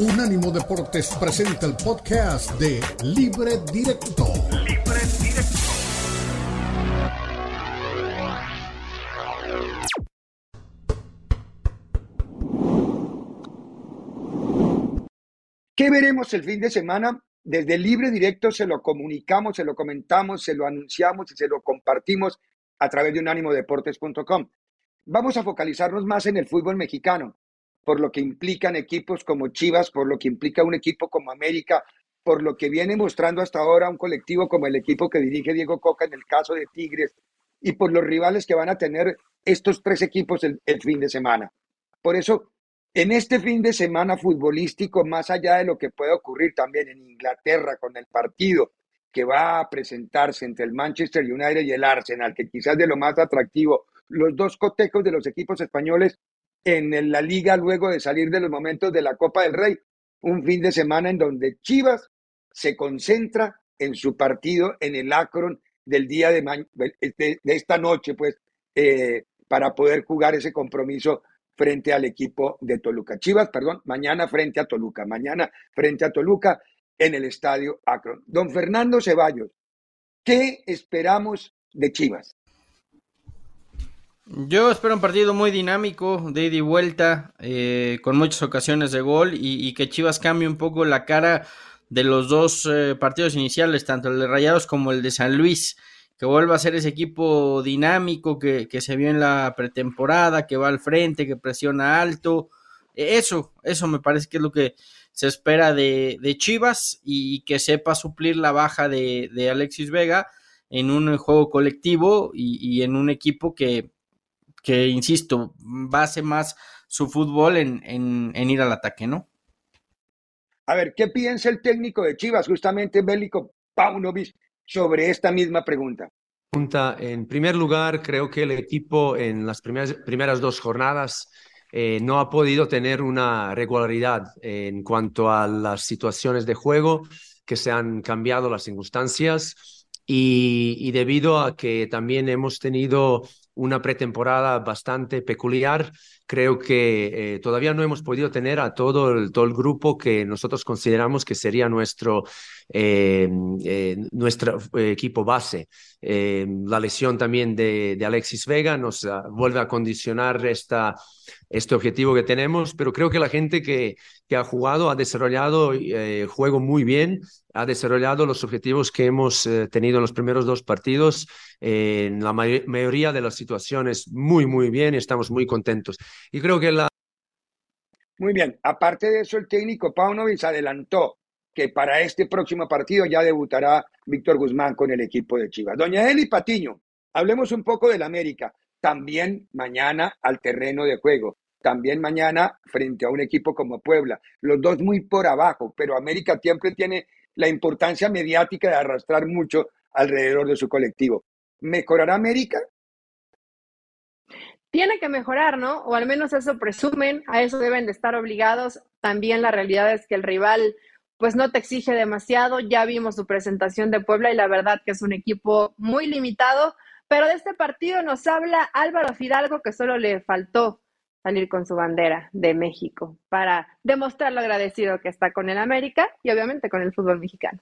Unánimo Deportes presenta el podcast de Libre Directo. Libre Directo. ¿Qué veremos el fin de semana? Desde Libre Directo se lo comunicamos, se lo comentamos, se lo anunciamos y se lo compartimos a través de unánimodeportes.com. Vamos a focalizarnos más en el fútbol mexicano, por lo que implican equipos como Chivas, por lo que implica un equipo como América, por lo que viene mostrando hasta ahora un colectivo como el equipo que dirige Diego Coca en el caso de Tigres y por los rivales que van a tener estos tres equipos el, fin de semana. Por eso en este fin de semana futbolístico, más allá de lo que puede ocurrir también en Inglaterra con el partido que va a presentarse entre el Manchester United y el Arsenal, que quizás de lo más atractivo, los dos cotecos de los equipos españoles en la liga luego de salir de los momentos de la Copa del Rey, un fin de semana en donde Chivas se concentra en su partido en el Akron del día de, de, esta noche, pues, eh, para poder jugar ese compromiso frente al equipo de Toluca. Chivas, perdón, mañana frente a Toluca, mañana frente a Toluca en el estadio Akron. Don Fernando Ceballos, ¿qué esperamos de Chivas? Yo espero un partido muy dinámico, de ida y vuelta, eh, con muchas ocasiones de gol y, que Chivas cambie un poco la cara de los dos eh, partidos iniciales, tanto el de Rayados como el de San Luis que vuelva a ser ese equipo dinámico que, se vio en la pretemporada, que va al frente, que presiona alto. E, eso, eso me parece que es lo que se espera de, Chivas y que sepa suplir la baja de, Alexis Vega en un juego colectivo y, en un equipo que, que, insisto, base más su fútbol en, en, ir al ataque, ¿no? A ver, ¿qué piensa el técnico de Chivas, justamente Bélico Paunovic, sobre esta misma pregunta. En primer lugar, creo que el equipo en las primeras, primeras dos jornadas eh, no ha podido tener una regularidad en cuanto a las situaciones de juego, que se han cambiado las circunstancias y, y debido a que también hemos tenido una pretemporada bastante peculiar, creo que eh, todavía no hemos podido tener a todo el, todo el grupo que nosotros consideramos que sería nuestro, eh, eh, nuestro equipo base. la lesión también de, de Alexis Vega nos ah, vuelve a condicionar esta, este objetivo que tenemos, pero creo que la gente que, que ha jugado ha desarrollado el juego muy bien, ha desarrollado los objetivos que hemos tenido en los primeros dos partidos, en la mayoría de las situaciones muy, muy bien, estamos muy contentos. Y creo que la... Muy bien, aparte de eso, el técnico Paunovic adelantó que para este próximo partido ya debutará Víctor Guzmán con el equipo de Chivas. Doña Eli Patiño, hablemos un poco del América. También mañana al terreno de juego. También mañana frente a un equipo como Puebla. Los dos muy por abajo, pero América siempre tiene la importancia mediática de arrastrar mucho alrededor de su colectivo. ¿Mejorará América? Tiene que mejorar, ¿no? O al menos eso presumen, a eso deben de estar obligados. También la realidad es que el rival pues no te exige demasiado. Ya vimos su presentación de Puebla y la verdad que es un equipo muy limitado, pero de este partido nos habla Álvaro Fidalgo que solo le faltó salir con su bandera de México para demostrar lo agradecido que está con el América y obviamente con el fútbol mexicano.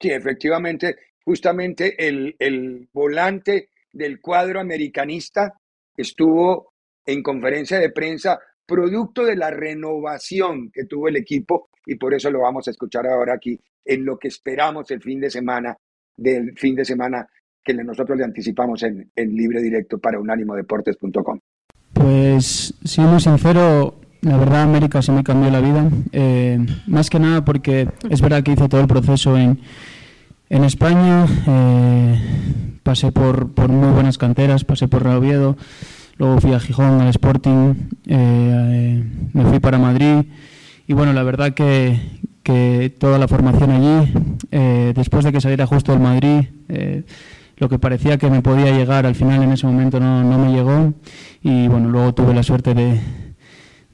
Sí, efectivamente, justamente el, el volante del cuadro americanista estuvo en conferencia de prensa producto de la renovación que tuvo el equipo y por eso lo vamos a escuchar ahora aquí en lo que esperamos el fin de semana, del fin de semana que nosotros le anticipamos en, en libre directo para unánimodeportes.com. Pues siendo sincero, la verdad América se me cambió la vida, eh, más que nada porque es verdad que hice todo el proceso en, en España, eh, pasé por, muy buenas canteras, pasé por Real Oviedo, luego fui a Gijón, al Sporting, eh, me fui para Madrid. Y bueno, la verdad que, toda la formación allí, eh, después de que saliera justo del Madrid, eh, lo que parecía que me podía llegar al final en ese momento no, no me llegó. Y bueno, luego tuve la suerte de,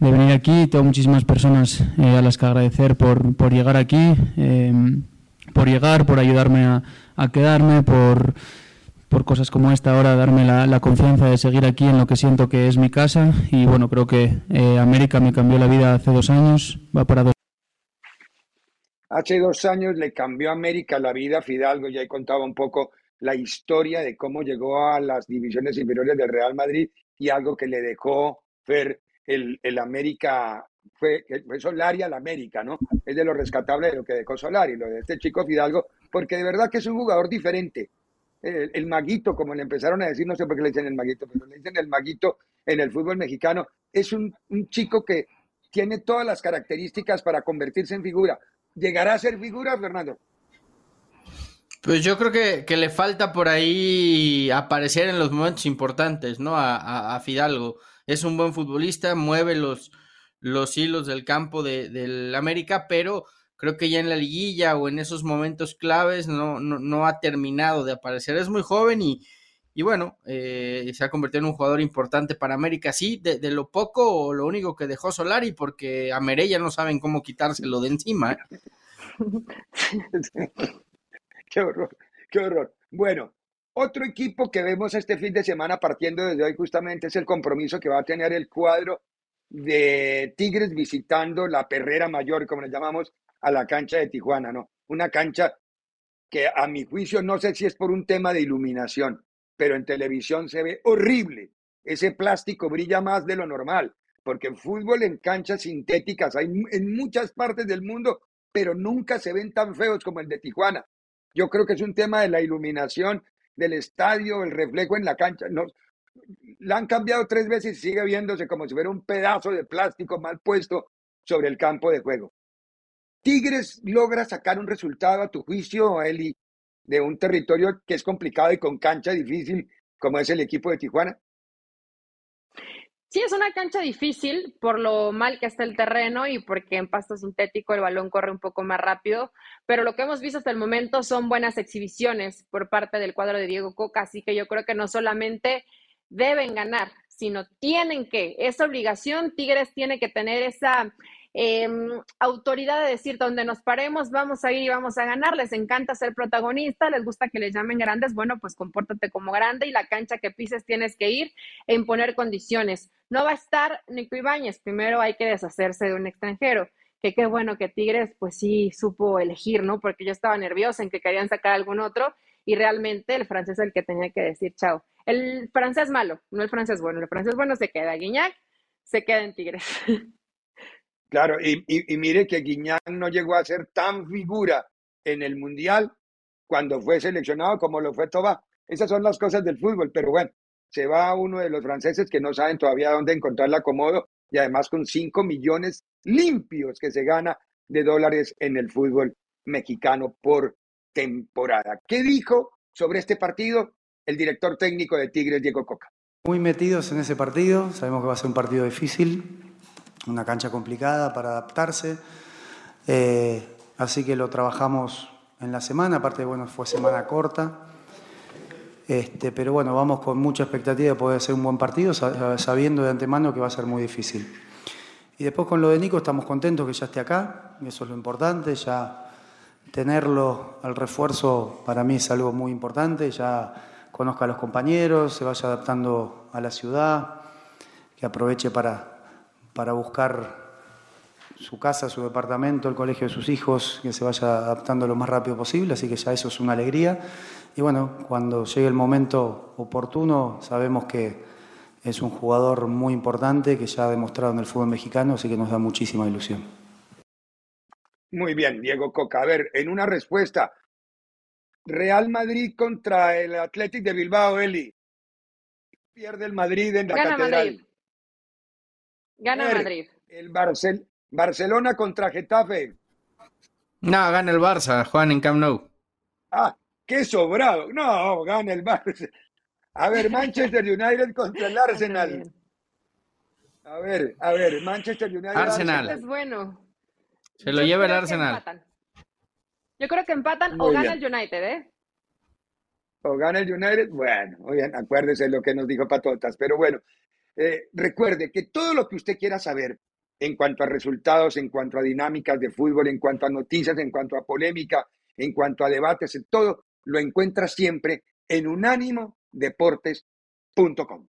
de venir aquí, tengo muchísimas personas a las que agradecer por, por llegar aquí, por llegar, por ayudarme a, quedarme, por por cosas como esta ahora darme la, confianza de seguir aquí en lo que siento que es mi casa y bueno, creo que eh, América me cambió la vida hace dos años, va para dos. Hace dos años le cambió a América la vida Fidalgo, ya he contado un poco la historia de cómo llegó a las divisiones inferiores del Real Madrid y algo que le dejó ver el, el América fue, Solari al América, ¿no? Es de lo rescatable de lo que dejó Solari, lo de este chico Fidalgo, porque de verdad que es un jugador diferente. El, maguito, como le empezaron a decir, no sé por qué le dicen el maguito, pero le dicen el maguito en el fútbol mexicano, es un, chico que tiene todas las características para convertirse en figura. ¿Llegará a ser figura, Fernando? Pues yo creo que, que, le falta por ahí aparecer en los momentos importantes, ¿no? A, a Fidalgo. Es un buen futbolista, mueve los, los hilos del campo de, del América, pero creo que ya en la liguilla o en esos momentos claves no, no, ha terminado de aparecer. Es muy joven y, y bueno, eh, se ha convertido en un jugador importante para América, sí, de, lo poco o lo único que dejó Solari, porque a Merella no saben cómo quitárselo de encima. ¿eh? qué horror, qué horror. Bueno, otro equipo que vemos este fin de semana partiendo desde hoy justamente es el compromiso que va a tener el cuadro de Tigres visitando la Perrera Mayor, como le llamamos, a la cancha de Tijuana, ¿no? Una cancha que a mi juicio no sé si es por un tema de iluminación, pero en televisión se ve horrible. Ese plástico brilla más de lo normal, porque el fútbol en canchas sintéticas hay en muchas partes del mundo, pero nunca se ven tan feos como el de Tijuana. Yo creo que es un tema de la iluminación del estadio, el reflejo en la cancha. La han cambiado tres veces y sigue viéndose como si fuera un pedazo de plástico mal puesto sobre el campo de juego. Tigres logra sacar un resultado a tu juicio, Eli, de un territorio que es complicado y con cancha difícil como es el equipo de Tijuana. Sí, es una cancha difícil por lo mal que está el terreno y porque en pasto sintético el balón corre un poco más rápido, pero lo que hemos visto hasta el momento son buenas exhibiciones por parte del cuadro de Diego Coca, así que yo creo que no solamente deben ganar, sino tienen que, esa obligación, Tigres tiene que tener esa em, autoridad de decir, donde nos paremos, vamos a ir y vamos a ganar, les encanta ser protagonista, les gusta que les llamen grandes, bueno, pues compórtate como grande y la cancha que pises tienes que ir e imponer condiciones. No va a estar Nico Ibáñez, primero hay que deshacerse de un extranjero que qué bueno que Tigres pues sí supo elegir, ¿no? Porque yo estaba nerviosa en que querían sacar algún otro y realmente el francés es el que tenía que decir chao. El francés malo, no el francés bueno. El francés bueno se queda. Guiñac se queda en Tigres. Claro, y, mire que Guiñac no llegó a ser tan figura en el Mundial cuando fue seleccionado como lo fue Toba. Esas son las cosas del fútbol, pero bueno, se va uno de los franceses que no saben todavía dónde encontrar el acomodo y además con 5 millones limpios que se gana de dólares en el fútbol mexicano por temporada. ¿Qué dijo sobre este partido el director técnico de Tigres, Diego Coca? Muy metidos en ese partido, sabemos que va a ser un partido difícil, una cancha complicada para adaptarse, eh, así que lo trabajamos en la semana, aparte, bueno, fue semana corta. Este, pero bueno, vamos con mucha expectativa de poder hacer un buen partido, sabiendo de antemano que va a ser muy difícil. Y después con lo de Nico estamos contentos que ya esté acá, eso es lo importante, ya tenerlo al refuerzo para mí es algo muy importante, ya conozca a los compañeros, se vaya adaptando a la ciudad, que aproveche para, para buscar su casa, su departamento, el colegio de sus hijos, que se vaya adaptando lo más rápido posible, así que ya eso es una alegría. Y bueno, cuando llegue el momento oportuno, sabemos que es un jugador muy importante que ya ha demostrado en el fútbol mexicano, así que nos da muchísima ilusión. Muy bien, Diego Coca. A ver, en una respuesta, Real Madrid contra el Athletic de Bilbao, Eli. Pierde el Madrid en la Gana catedral. Madrid. Gana Madrid. El Barcel Barcelona contra Getafe. No, gana el Barça, Juan en Camp Nou. Ah, qué sobrado. No, gana el Barça. A ver, Manchester United contra el Arsenal. A ver, a ver, Manchester United. Arsenal. Es bueno. Se lo lleva el Arsenal. Yo creo que empatan o gana el United, ¿eh? O gana el United, bueno, oigan, acuérdese lo que nos dijo Patotas, pero bueno, eh, recuerde que todo lo que usted quiera saber en cuanto a resultados, en cuanto a dinámicas de fútbol, en cuanto a noticias, en cuanto a polémica, en cuanto a debates, todo lo encuentra siempre en unánimodeportes.com.